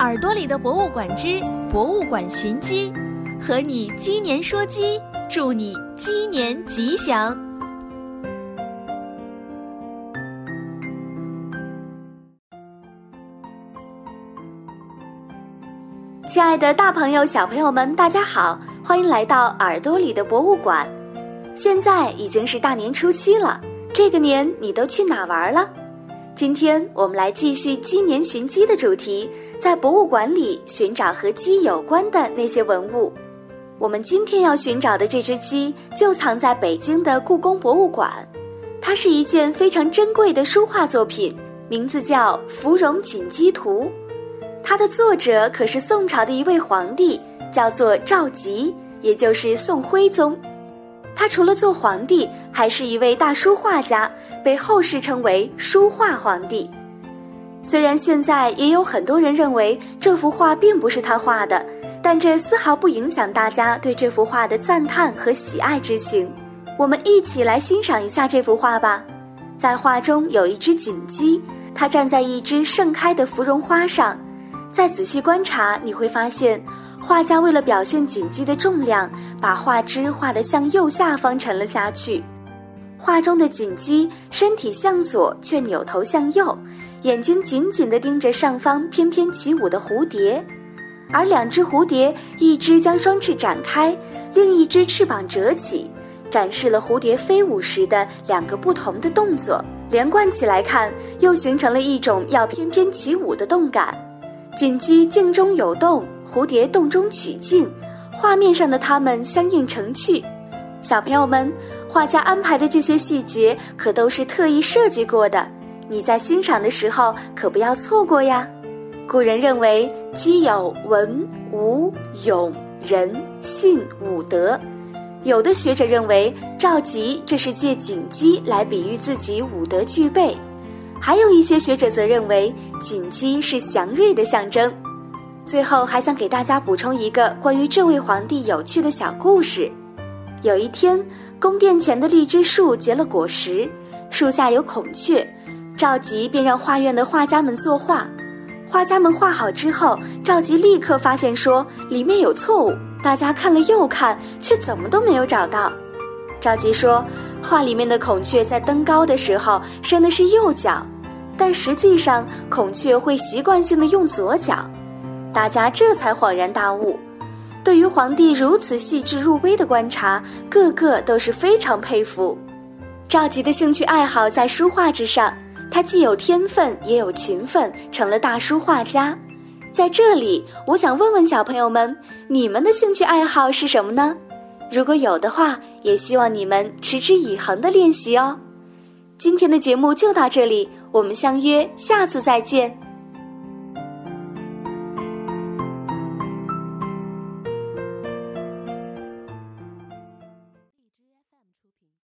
耳朵里的博物馆之博物馆寻机，和你鸡年说鸡，祝你鸡年吉祥。亲爱的，大朋友、小朋友们，大家好，欢迎来到耳朵里的博物馆。现在已经是大年初七了，这个年你都去哪玩了？今天我们来继续鸡年寻鸡的主题，在博物馆里寻找和鸡有关的那些文物。我们今天要寻找的这只鸡就藏在北京的故宫博物馆，它是一件非常珍贵的书画作品，名字叫《芙蓉锦鸡图》。它的作者可是宋朝的一位皇帝，叫做赵佶，也就是宋徽宗。他除了做皇帝，还是一位大书画家，被后世称为“书画皇帝”。虽然现在也有很多人认为这幅画并不是他画的，但这丝毫不影响大家对这幅画的赞叹和喜爱之情。我们一起来欣赏一下这幅画吧。在画中有一只锦鸡，它站在一只盛开的芙蓉花上。再仔细观察，你会发现。画家为了表现锦鸡的重量，把画枝画得向右下方沉了下去。画中的锦鸡身体向左，却扭头向右，眼睛紧紧地盯着上方翩翩起舞的蝴蝶。而两只蝴蝶，一只将双翅展开，另一只翅膀折起，展示了蝴蝶飞舞时的两个不同的动作。连贯起来看，又形成了一种要翩翩起舞的动感。锦鸡静中有动。蝴蝶洞中取静，画面上的它们相映成趣。小朋友们，画家安排的这些细节可都是特意设计过的，你在欣赏的时候可不要错过呀。古人认为鸡有文、武、勇、仁、信五德，有的学者认为赵佶这是借锦鸡来比喻自己五德具备，还有一些学者则认为锦鸡是祥瑞的象征。最后还想给大家补充一个关于这位皇帝有趣的小故事。有一天，宫殿前的荔枝树结了果实，树下有孔雀，赵佶便让画院的画家们作画。画家们画好之后，赵佶立刻发现说里面有错误，大家看了又看，却怎么都没有找到。赵佶说，画里面的孔雀在登高的时候伸的是右脚，但实际上孔雀会习惯性的用左脚。大家这才恍然大悟，对于皇帝如此细致入微的观察，个个都是非常佩服。赵佶的兴趣爱好在书画之上，他既有天分也有勤奋，成了大书画家。在这里，我想问问小朋友们，你们的兴趣爱好是什么呢？如果有的话，也希望你们持之以恒的练习哦。今天的节目就到这里，我们相约下次再见。